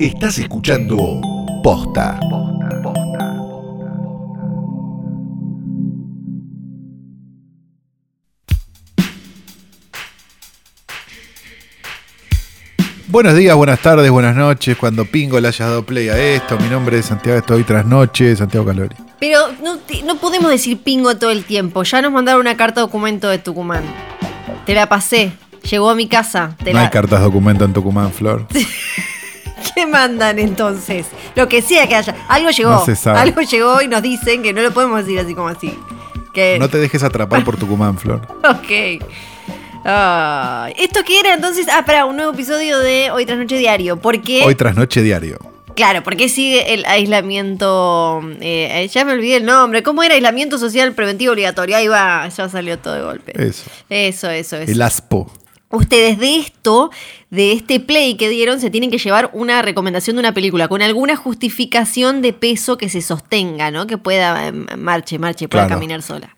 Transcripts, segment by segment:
Estás escuchando Posta. Buenos días, buenas tardes, buenas noches. Cuando Pingo le haya dado play a esto, mi nombre es Santiago, estoy tras noche, Santiago Calori. Pero no, no podemos decir pingo todo el tiempo. Ya nos mandaron una carta documento de Tucumán. Te la pasé. Llegó a mi casa. Te No la- hay cartas documento en Tucumán, Flor. ¿Qué mandan entonces? Lo que sea que haya. Algo llegó. No se sabe. Algo llegó y nos dicen que no lo podemos decir así como así. Que... No te dejes atrapar por Tucumán, Flor. Ok. ¿Esto qué era entonces? Ah, para un nuevo episodio de Hoy tras Noche Diario. ¿Por qué? Hoy tras noche diario. Claro, ¿por qué sigue el aislamiento? eh, ya me olvidé el nombre. ¿Cómo era aislamiento social preventivo obligatorio? Ahí va, ya salió todo de golpe. Eso. Eso, eso, eso. El ASPO. Ustedes de esto, de este play que dieron, se tienen que llevar una recomendación de una película con alguna justificación de peso que se sostenga, ¿no? Que pueda eh, marche, marche, pueda Claro. caminar sola.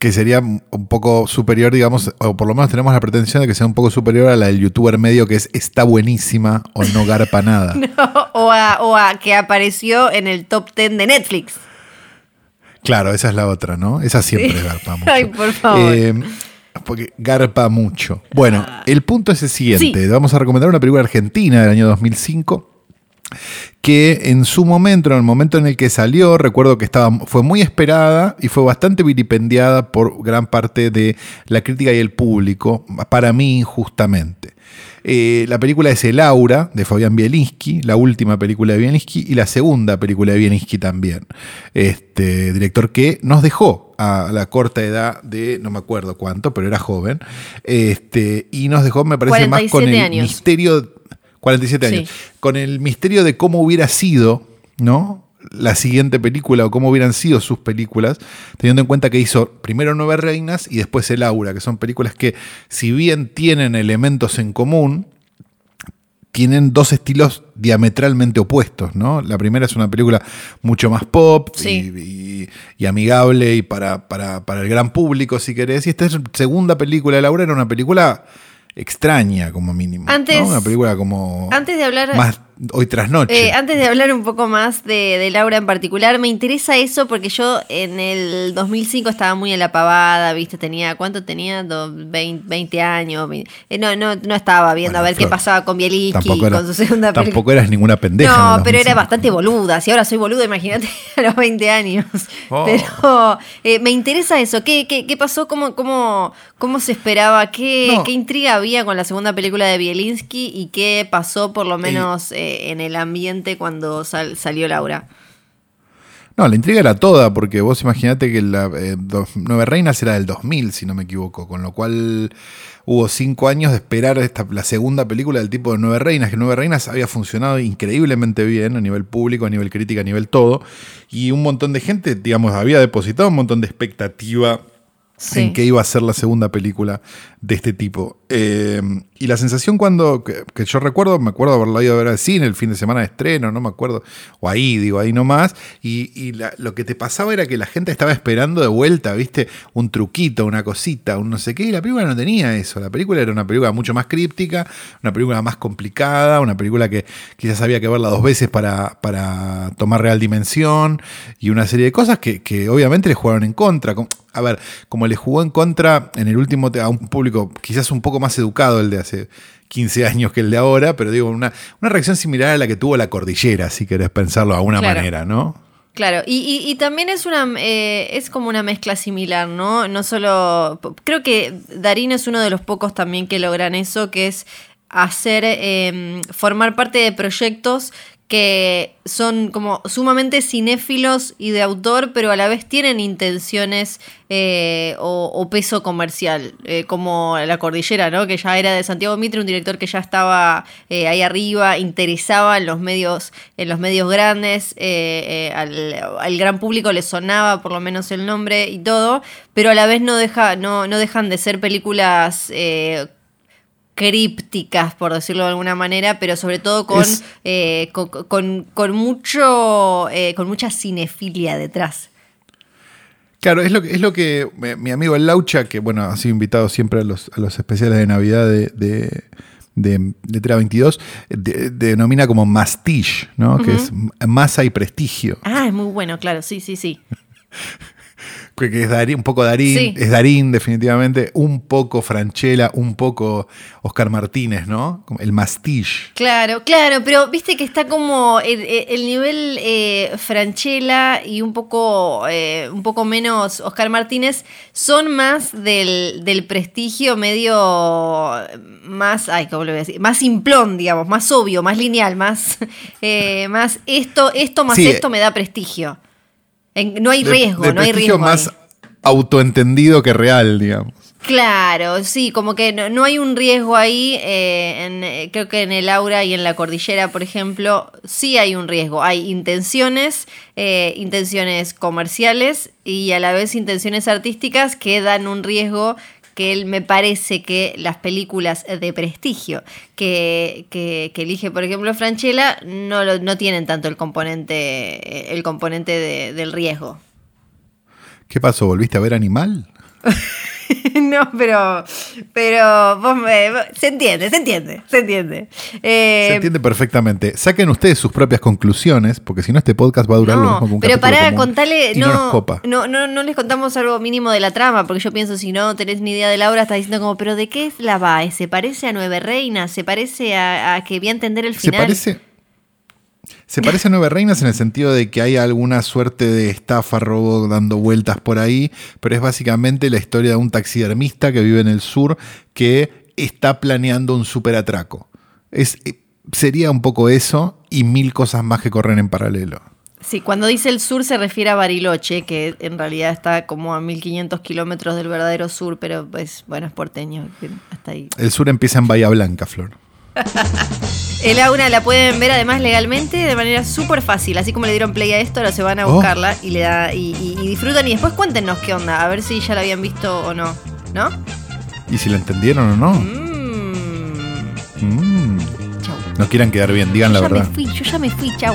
que sería un poco superior, digamos, o por lo menos tenemos la pretensión de que sea un poco superior a la del youtuber medio que es está buenísima o no garpa nada. o, a, o a que apareció en el top 10 de Netflix. Claro, esa es la otra, ¿no? Esa siempre garpa mucho. Ay, por favor. Eh, porque garpa mucho. Bueno, el punto es el siguiente. Sí. Vamos a recomendar una película argentina del año 2005 que en su momento, en el momento en el que salió, recuerdo que estaba, fue muy esperada y fue bastante vilipendiada por gran parte de la crítica y el público, para mí injustamente. Eh, la película es El Aura, de Fabián Bielinski, la última película de Bielinski y la segunda película de Bielinski también. Este director que nos dejó a la corta edad de, no me acuerdo cuánto, pero era joven, este, y nos dejó, me parece, más con 47 el años. misterio 47 años. Sí. Con el misterio de cómo hubiera sido, ¿no? La siguiente película o cómo hubieran sido sus películas, teniendo en cuenta que hizo primero Nueve Reinas y después El Aura, que son películas que, si bien tienen elementos en común, tienen dos estilos diametralmente opuestos, ¿no? La primera es una película mucho más pop y- Sí. y, y amigable y para, para, para el gran público, si querés. Y esta es segunda película de Laura, era una película extraña, como mínimo. ¿no? Antes- Una película como Antes de hablar. más hoy tras noche. Eh, antes de hablar un poco más de, de Laura en particular, me interesa eso porque yo en el 2005 estaba muy en la pavada, ¿viste? Tenía, ¿cuánto tenía? Do- 20, 20 años. eh, no, no, no estaba viendo Bueno, a ver qué pasaba con Bielinski con su segunda película. tampoco eras ninguna pendeja. en No, pero era 2005. bastante boluda. Si ahora soy boluda, imagínate a los 20 años. Oh. Pero eh, me interesa eso. ¿Qué, qué, qué pasó? ¿Cómo, cómo, ¿Cómo se esperaba? ¿Qué, No. ¿Qué intriga había con la segunda película de Bielinski? ¿Y qué pasó, por lo menos, eh, en el ambiente cuando sal- salió Laura? No, la intriga era toda, porque vos imaginate que la eh, dos- Nueve Reinas era del 2000, si no me equivoco, con lo cual hubo cinco años de esperar esta, la segunda película del tipo de Nueve Reinas, que Nueve Reinas había funcionado increíblemente bien a nivel público, a nivel crítica, a nivel todo, y un montón de gente, digamos, había depositado un montón de expectativa Sí. en que iba a ser la segunda película de este tipo. Eh, y la sensación cuando, que, yo recuerdo, me acuerdo haberla ido a ver al cine el fin de semana de estreno, no me acuerdo, o ahí, digo, ahí nomás, y, y lo que te pasaba era que la gente estaba esperando de vuelta, viste, un truquito, una cosita, un no sé qué, y la película no tenía eso, la película era una película mucho más críptica, una película más complicada, una película que quizás había que verla dos veces para, para tomar real dimensión, y una serie de cosas que, que obviamente le jugaron en contra. A ver, como le jugó en contra en el último a un público quizás un poco más educado el de hace 15 años que el de ahora, pero digo, una, una reacción similar a la que tuvo la cordillera, si querés pensarlo de alguna Claro. manera, ¿no? Claro, y, y- y también es una eh, es como una mezcla similar, ¿no? No solo. Creo que Darín es uno de los pocos también que logran eso, que es hacer. eh, formar parte de proyectos que son como sumamente cinéfilos y de autor, pero a la vez tienen intenciones eh, o, peso comercial, eh, como La Cordillera, ¿no? que ya era de Santiago Mitre, un director que ya estaba eh, ahí arriba, interesaba en los medios, en los medios grandes, al, al gran público le sonaba por lo menos el nombre y todo, pero a la vez no, deja, no, no dejan de ser películas crípticas, por decirlo de alguna manera, pero sobre todo con, Es- eh, con, con- con mucho, eh, con mucha cinefilia detrás. Claro, es lo que, es lo que eh, mi amigo el Laucha, que bueno, ha sido invitado siempre a los, a los especiales de Navidad de, de, de Letra 22, de- denomina como mastiche, ¿no? Que es masa y prestigio. Ah, es muy bueno, claro, sí, sí, sí. Que es Darín, un poco Darín, Sí. es Darín definitivamente, un poco Franchella, un poco Oscar Martínez, ¿no? El mastiche. Claro, claro, pero viste que está como el, el nivel eh, Franchella y un poco, eh, un poco menos Oscar Martínez son más del, del prestigio medio más, ay, ¿cómo lo voy a decir? Más simplón, digamos, más obvio, más lineal, más, eh, más esto, esto más Sí, esto me da prestigio. En- no hay riesgo, de no hay riesgo. más ahí. autoentendido que real, digamos. Claro, sí, como que no, no hay un riesgo ahí. eh, en, eh, creo que en el aura y en la cordillera, por ejemplo, sí hay un riesgo. Hay intenciones, eh, intenciones comerciales y a la vez intenciones artísticas que dan un riesgo que él me parece que las películas de prestigio que, que- que elige, por ejemplo, Franchella, no, lo- no tienen tanto el componente, el componente de- del riesgo. ¿Qué pasó? ¿Volviste a ver Animal? no, pero, pero vos me- se entiende, se entiende, se entiende. Eh, Se entiende perfectamente. Saquen ustedes sus propias conclusiones, porque si no este podcast va a durar lo no, mismo que un pero para contarle, no, copa. no, no, no les contamos algo mínimo de la trama, porque yo pienso, si no tenés ni idea de la obra, estás diciendo como, pero ¿de qué es la va? ¿Se parece a Nueve Reinas? ¿Se parece a, a que voy a entender el Se final? parece, se parece a Nueve Reinas en el sentido de que hay alguna suerte de estafa, robo dando vueltas por ahí, pero es básicamente la historia de un taxidermista que vive en el sur que está planeando un superatraco. Es, eh, sería un poco eso y mil cosas más que corren en paralelo. Sí, cuando dice el sur se refiere a Bariloche, que en realidad está como a 1500 kilómetros del verdadero sur, pero pues bueno, es porteño, hasta ahí. El sur empieza en Bahía Blanca, Flor. El aura la pueden ver además legalmente de manera súper fácil. Así como le dieron play a esto, ahora se van a Oh. buscarla y le da y, y- y disfrutan. Y después cuéntenos qué onda, a ver si ya la habían visto o no. ¿No? ¿Y si la entendieron o no? Mm. Mm. Chau. No quieran quedar bien, digan la ya verdad. me fui, yo ya me fui, chau.